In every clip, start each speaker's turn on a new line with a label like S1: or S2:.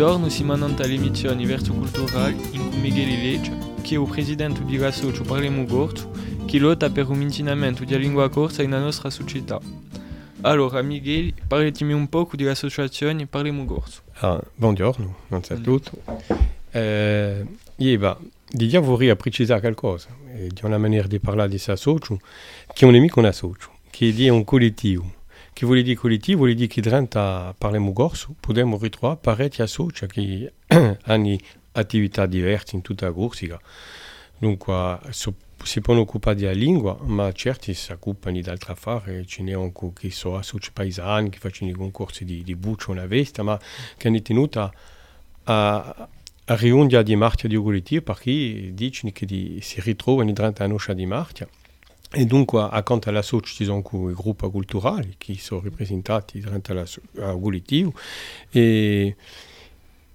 S1: Buongiorno, siamo all'emissione Verso Culturale in cui Miguel Lecce, che è il presidente di Rassocio Parliamo Gorzo, che lotta per un insegnamento della lingua corsa nella nostra società. Allora, Miguel, un po' dell'associazione Parliamo Gorzo.
S2: Ah, buongiorno, innanzitutto. Eh, io di vorrei precisare qualcosa, eh, di una maniera di parlare di associo, che non è mica un associo, che è un collettivo. Dire che dentro Parliamo Gorso possiamo ritrovare parecchi associ che hanno attività diverse in tutta la Corsica. Dunque, occupare della lingua, di altre affari. Ce che sono paesani, concorsi di, di buccio una vesta, ma che hanno tenuto a, a, a riunione di marcia di collettivo perché dicono che di, si la noce marcia. E dunque, accanto alla SOC ci sono i gruppi culturali che sono rappresentati al collettivo e,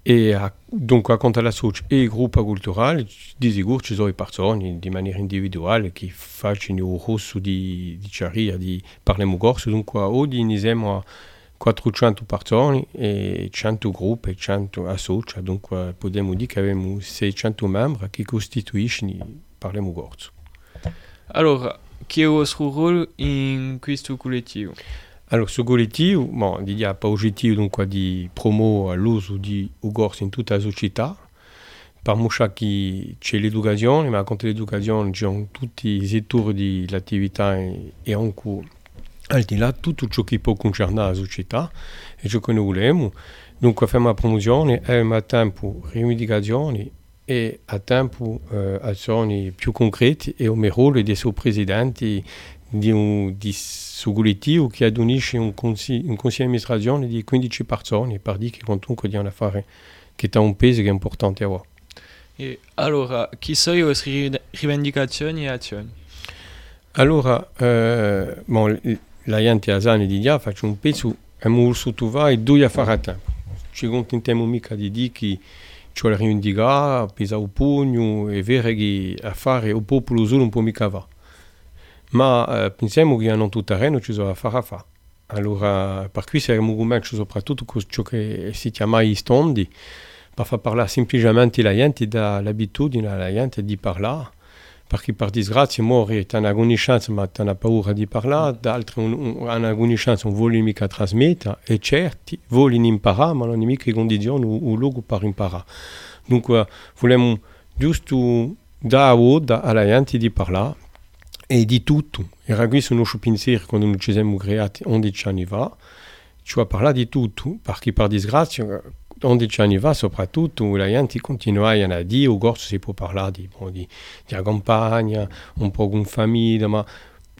S2: e a, dunque accanto alla SOC e i gruppi culturali di sicuro ci sono i persone di maniera individuale che fanno il rosso di, di Ciaria, di Parliamo Corso, dunque oggi ne siamo a 400 persone e 100 gruppi e 100 associ, dunque possiamo dire che abbiamo 600 membri che costituiscono Parliamo Corso.
S1: Allora, è il vostro ruolo in questo collettivo?
S2: Allora, questo collettivo, bon, ha per obiettivo dunque di promuovere l'uso di Ugors in tutta la società, per mostrare che c'è l'educazione, ma contro l'educazione c'è tutti i settori dell'attività e, e anche al di là tutto ciò che può concernere la società e ciò che noi vogliamo. Dunque, facciamo la promozione e al tempo rivendicazioni e a tempo eh, azioni più concrete e come ruolo di essere presidente di un di collettivo che adonisce un consiglio, un consiglio di amministrazione di 15 persone per dire che comunque di un affare che ha un peso che è importante a voi.
S1: E allora, chi sono le rivendicazioni e azioni?
S2: Allora, eh, bon, la gente a Zani di già faccio un pezzo e molto vai e due affari a tempo. Ci contentiamo mica di dire che pesare il pugno, è vero che a fare il popolo solo non può mica va. Ma eh, pensiamo che ci a fare. Allora, per soprattutto con ciò che si chiama i stondi, per far parlare semplicemente la gente gente di parlare perché per disgrazia mori hanno una conoscenza ma hanno paura di parlare, d'altri hanno una conoscenza non vogliono mica trasmettere e certi vogliono imparare ma non hanno mica le condizioni o, o luogo per imparare. Dunque vogliamo giusto dare oda alla gente di parlare e di tutto. Era questo il nostro pensiero quando noi ci siamo creati 11 anni fa, cioè parlare di tutto, perché per disgrazia 11 anni fa soprattutto la gente continuava a dire o gorso si può parlare di, bon, di, di campagna, un po' con famiglia, ma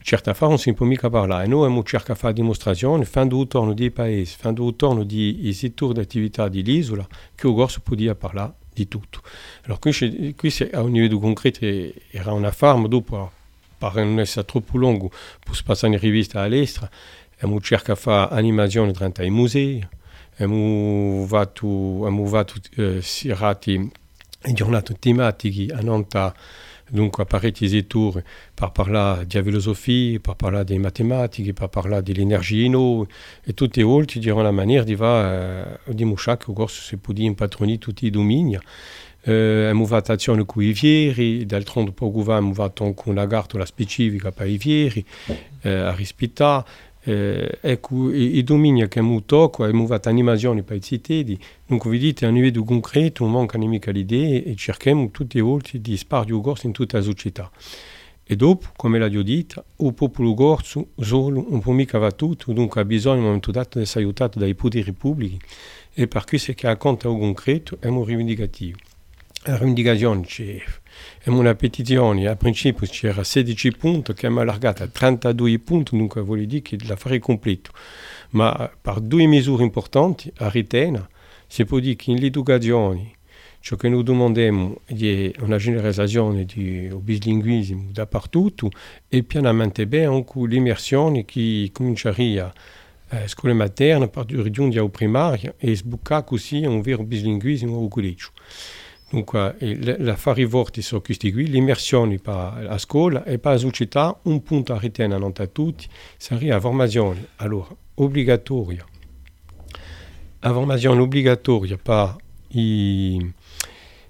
S2: certe affari non si può mica parlare. E noi abbiamo cercato di fare dimostrazioni, fin d'autorno dei paesi, fin d'autorno dei settori di attività dell'isola, che il gorso poteva parlare di tutto. Allora qui, qui a un livello concreto era una farm, dopo per non essere troppo lungo, per passare in rivista all'estero, abbiamo cercato di fare animazioni durante i musei, fatto, abbiamo fatto eh, serate giornate tematiche a Nanta, dunque a parecchi settori, per parlare di filosofia, per parlare di matematica, per parlare dell'energia no, e tutte volte di una maniera di va eh, dimostrare che il corso si può impatronare tutti i domini. Eh, abbiamo fatto azione con i vieri, d'altronde fa abbiamo fatto anche una gara specifica per i vieri, eh, a rispettare. Eh, ecco, i domini che abbiamo toccato, abbiamo fatto animazioni per i cittadini, dunque vedete a concreto manca e cerchiamo le volte di in tutta la società. E dopo, come il popolo solo non può mica fare tutto, dunque ha bisogno in un momento dato di essere aiutato dai poteri pubblici e per il concreto è un rivendicativo. Rivendicazione e una petizione a principio c'era 16 punti che abbiamo allargato a 32 punti, dunque vuol dire che l'affare è completo. Ma per due misure importanti a Ritena si può dire che in l'educazione ciò che noi domandiamo è una generalizzazione del bislinguismo dappertutto e pianamente bene anche l'immersione che cominceria a scuola materna per raggiungere la primaria e sbuccare così un vero bislinguismo al collegio. Dunque, l'affare forti sono questi qui, l'immersione a scuola e per la società, un punto a ritenere a tutti, sarebbe la formazione, allora, obbligatoria. La formazione obbligatoria per i,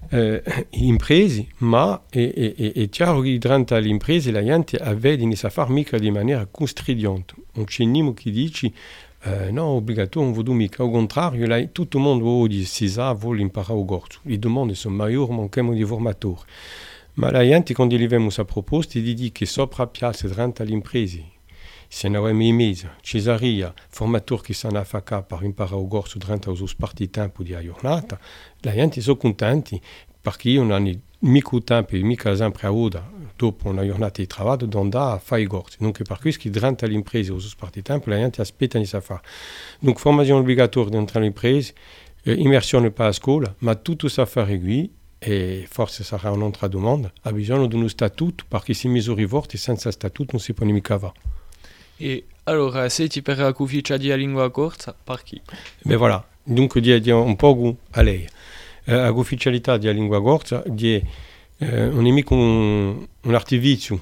S2: eh, imprese, ma è, è, è, è chiaro che durante le imprese la gente vede a fare mica di maniera costringente. C'è nessuno che dice eh, no, obbligatoire, non vedo mica. Al contrario, là, tutto il mondo oggi si sa, vuole imparare a corso. Le domande sono maggiori, manchiamo di formatori. Ma la gente, quando abbiamo questa proposta, gli dice che sopra piazza durante le imprese se não é mimisa, cesaria, formatori che sanno a fare per imparare a corso durante os parti tempo di giornata, la gente non hanno mica tempo e mica sempre a ora dopo una giornata di lavoro di andare a fare i corsi. Dunque per questo durante l'impresa os parti tempo la gente aspetta di fare. Dunque formazione obbligatoria dentro l'impresa, eh, immersione per la scuola, ma tutto sa fare qui e forse sarà un'altra domanda, ha bisogno di uno statuto perché se misure forti senza statuto non si può mica fare.
S1: E allora, se ti per la cuficia di lingua corta, per chi?
S2: Beh voilà, dunque di un po' a lei. Eh, la ufficialità di lingua corta di, eh, non è mica un, un artificio,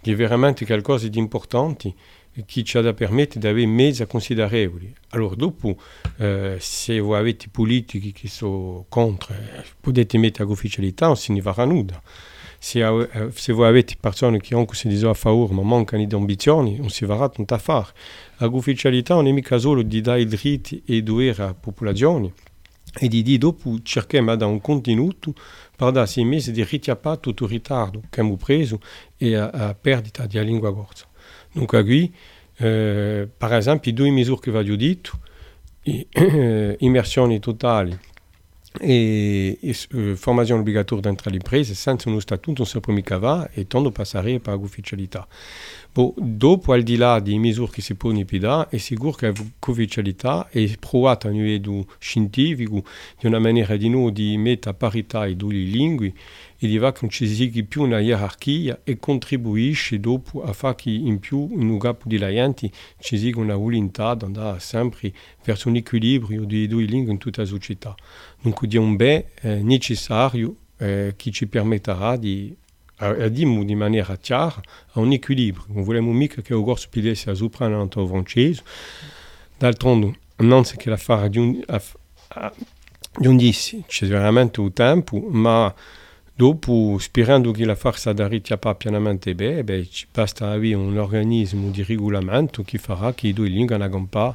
S2: è veramente qualcosa di importante che ci ha da permettere di avere mezzi considerevoli. Allora, dopo, eh, se voi avete politici che sono contro, eh, potete mettere l'ufficialità, non si farà nulla se, uh, se voi avete persone che anche dicono a favore ma mancano di ambizioni, non si verrà tanto a fare. L'ufficialità non è mica solo di dare diritti e i doveri alla popolazione, e dire dopo cerchiamo dare un contenuto per dare sei mesi di richiappare tutto il ritardo che abbiamo preso e a, a perdita di lingua corsa. Dunque qui, eh, per esempio, due misure che vi ho detto, immersioni totali e, e uh, formazione obbligatoria dentro le imprese senza uno statuto non si può mica va e tanto passare per l'ufficialità. Bon, dopo, al di là di misure che si possono dare, è sicuro che l'ufficialità è provata a livello scientifico di una maniera di noi di mettere a parità i due lingue e di fare che non ci sia più una gerarchia e contribuisce dopo a che in più della gente ci una volontà di sempre verso un equilibrio lingue in tutta la società. Dunque è un eh, necessario eh, che ci permetterà di a dimmo di maniera chiara a un equilibrio. Non mica che il pidesse a al francese. D'altronde, non è che la di un, a, a, di un dissi, un dopo, sperando che la farsa pas pianamente bene, beh, ci basta avere un organismo di regolamento che farà che i due lingue non pas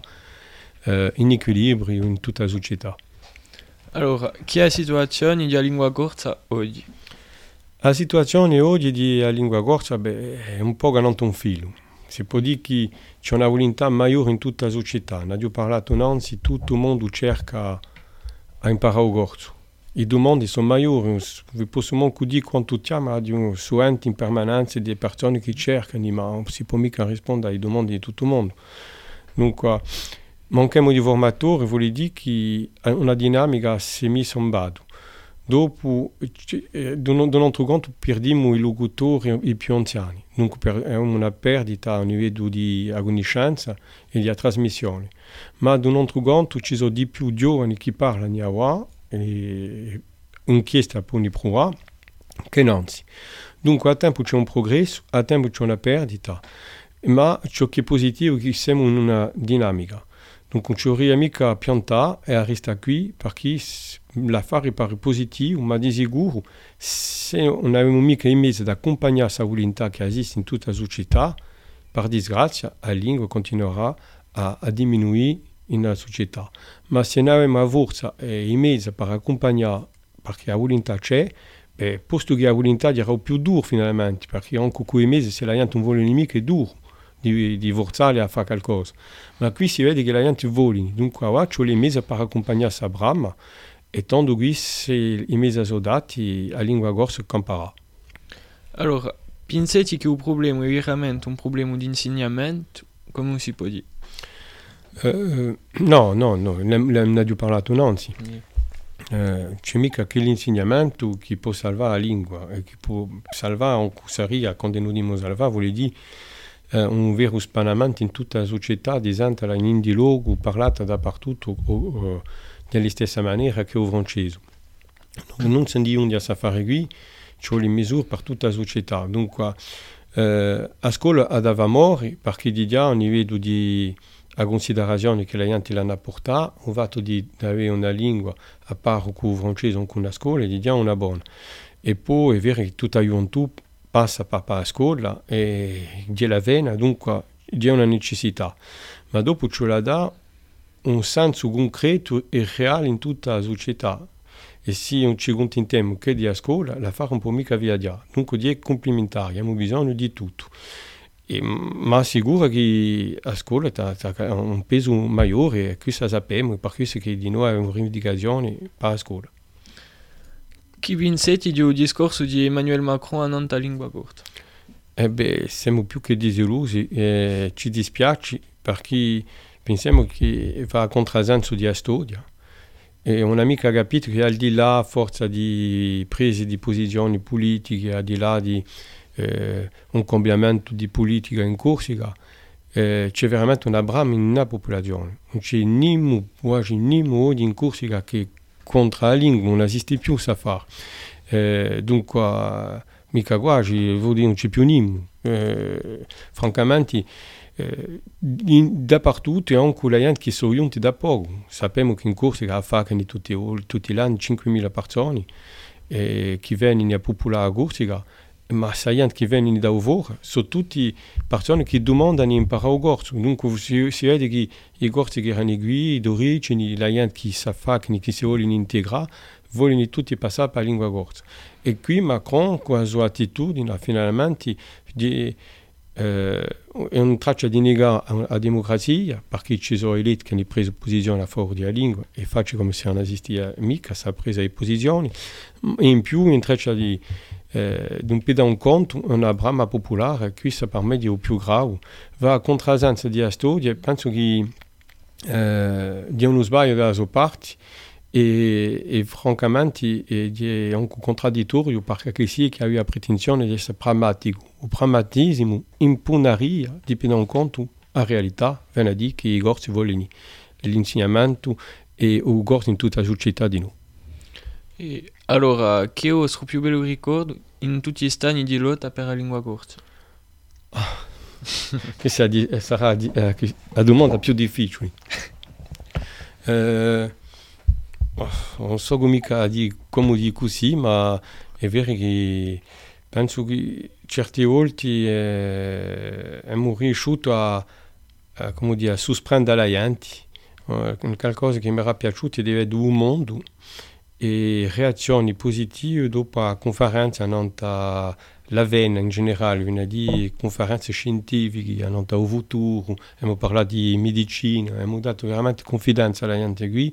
S2: eh, in equilibrio in tutta la società.
S1: Allora, che è la situazione di lingua corta oggi?
S2: La situazione oggi di lingua corsa beh, è un po' ganante un filo. Si può dire che c'è una volontà maggiore in tutta la società. Ne abbiamo parlato innanzi, tutto il mondo cerca a imparare il corso. I domande sono maggiori, vi posso manco dire quanto chiama di su enti in permanenza di persone che cercano, ma non si può mica rispondere alle domande di tutto il mondo. Dunque, manchiamo di formatori, vuol dire che una dinamica si è messa in bado. Dopo, da un altro canto, perdiamo i locutori i più anziani. Dunque, è una perdita a livello di conoscenza e di trasmissione. Ma da un altro canto, ci sono di più giovani che parlano a qua e inchiesta per ne provare che nanzi. Dunque, a tempo c'è un progresso, a tempo c'è una perdita, ma ciò che è positivo è che siamo in una. Donc on ci mica pianta e a resta qui perché l'affare pare positivo, ma di sicuro se non avevamo mica in mezzo ad accompagnare questa volontà che esiste in tutta la società, per disgrazia la lingua continuerà a, a diminuire nella società. Ma se avevamo la forza e in mezzo per accompagnare, perché la volontà c'è, beh, posto che la volontà dirà più duro finalmente, perché anche quei mesi se la gente non vuole nemico è duro di, di forzare a fare qualcosa. Ma qui si vede che la gente vuole, dunque qua c'è le mese per accompagnare sa brama e tanto qui se i mesi soldati a lingua gorsa camparà.
S1: Allora, pensate che il problema è veramente un problema di insegnamento? Come si dire?
S2: No, no, no, abbiamo parlato innanzi. C'è mica che l'insegnamento che può salvare la lingua e che può salvare anche saria quando noi diciamo salvare vuol dire eh, un vero spanamento in tutta la società, disanta in indi logo parlata dappertutto o, nella stessa maniera che il francese. Non dice a fare qui, c'è le misure per tutta la società. Dunque, eh, a scuola ad avamori, perché di già a livello di a considerazione che la gente l'hanno portata, o fatto di avere una lingua a parte con il francese o con la scuola, di dire una buona. E poi è vero che tutta la gioventù passa per la scuola e c'è la vena, dunque una necessità. Ma dopo ce la dà un senso concreto e reale in tutta la società. E se non ci contentiamo che di a scuola, la fare un po' mica via di Dunque è complementare, abbiamo bisogno di tutto. E, ma sicuro che a scuola ha un peso maggiore, e questo sappiamo, per questo che di noi è una rivendicazione per la scuola.
S1: Chi vincetti di un discorso di Emmanuel Macron a Nanta lingua corta?
S2: Eh beh, siamo più che disillusi, e ci dispiace perché pensiamo che va a contrasenso di studia. E un amico ha capito che al di là forza di prese di posizioni politiche, al di là di eh, un cambiamento di politica in Corsica, eh, c'è veramente una brama in una popolazione. Non c'è nemmeno, nemmeno in Corsica che contro la lingua non esiste più sa fare. Eh, dunque, mica quasi, vuol dire non c'è più nemmeno. Eh, francamente, eh, dappertutto e anche la gente che sono giunti da poco. Sappiamo che in Corsica affaccano tutti, tutti gli anni 5.000 persone eh, che vengono a popolare a Corsica, ma la gente che vengono da ovora sono tutte persone che domandano di imparare il corso. Dunque si, si vede che i corsi che erano qui d'origine, la gente che si affaccano, che si vogliono integrare, vogliono tutti passare per la lingua corsa. E qui Macron, con la sua attitudine, finalmente, di, eh, è un traccia di negare la democrazia perché ci sono elite che hanno preso posizione a favore della lingua e faccio come se non esistesse mica sa presa di posizioni e in più un traccia di eh, d'un da un conto una brama popolare questa per me è più grave. Va a contrasenza di storia penso che eh, di uno sbaglio dalla sua parte e, e francamente è anche contraddittorio perché si che aveva pretensione di essere pragmatico o pragmatismo imponaria di prendere in conto la realtà viene a dire che i corsi vogliono l'insegnamento e i corsi in tutta la società di noi
S1: e allora che ho il più bello ricordo in tutti gli stati di lotta per la lingua corsa.
S2: Ah, questa sarà la domanda più difficile. Eh, non so mica di come di così, ma è vero che penso che certe volte eh, siamo riusciti a, a, come dire, a sorprendere la gente. Eh, qualcosa che mi era piaciuto è di vedere un mondo e reazioni positive dopo la conferenza nanta la VEN in generale, viene di conferenze scientifiche, hanno dato futuro, abbiamo parlato di medicina, abbiamo dato veramente confidenza alla gente qui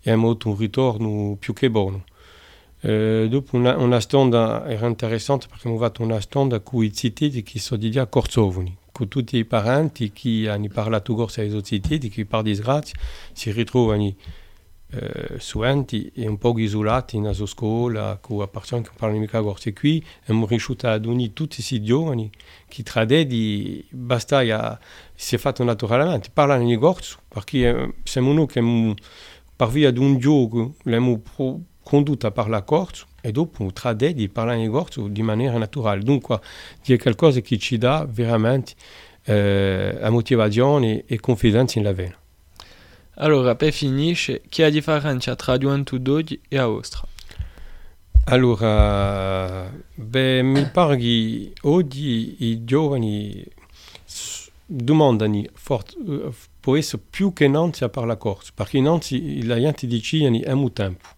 S2: e abbiamo avuto un ritorno più che buono. Eh, dopo una, una stonda era interessante perché abbiamo fatto una stonda con i cittadini che sono di a Corsovoni, con tutti i parenti che hanno parlato corso ai cittadini che per disgrazia si ritrovano suenti e un po' isolati nella sua scuola con persone che parlano mica corso. E qui abbiamo riuscito ad unire tutti questi giovani che tra di basta si è fatto naturalmente, parlano di corso perché eh, siamo noi che par via d'un gioco l'abbiamo condotta per la corsa e dopo tradè di parlare in corso di maniera naturale. Dunque, è qualcosa che ci dà veramente eh, motivazione e confidenza in la vena.
S1: Allora, per finire, che è la differenza tra e Austria?
S2: Allora, beh, mi pare che oggi i giovani domandano fort, può essere più che Nancy a par la corsa, perché Nancy la gente dice un tempo.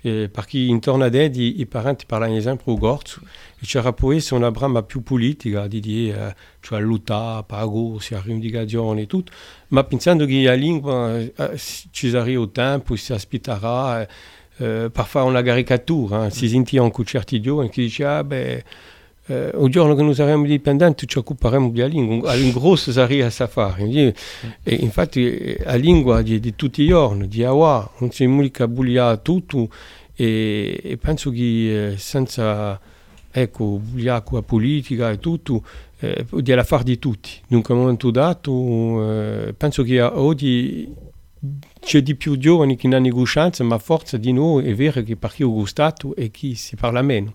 S2: E perché intorno a te i, i parenti parlano sempre il corso e c'era può essere una brama più politica di dire cioè lottare, pago, si rivendicazione e tutto, ma pensando che la lingua eh, ci sarà il tempo, si aspetterà eh, per fare una caricatura, eh. si sentiva anche certi giovani che dicevano ah beh eh, un giorno che noi saremo indipendenti ci occuperemo della lingua, la grossa sarà a fare. E infatti la lingua di, di tutti i giorni, di Awa, non si mica bugliare tutto e, e, penso che eh, senza ecco, bugliare con la politica e tutto, eh, la fare di tutti. Dunque a un momento dato eh, penso che oggi c'è di più giovani che hanno conoscenza, ma forza di noi è vero che perché ho gustato e chi si parla meno.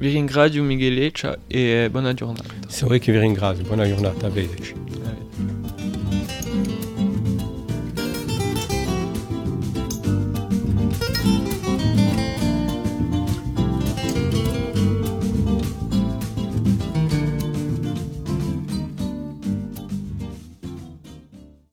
S1: Vi ringrazio Miguel Leccia e buona giornata.
S2: C'est vrai che vi ringrazio, buona giornata a Vedeci.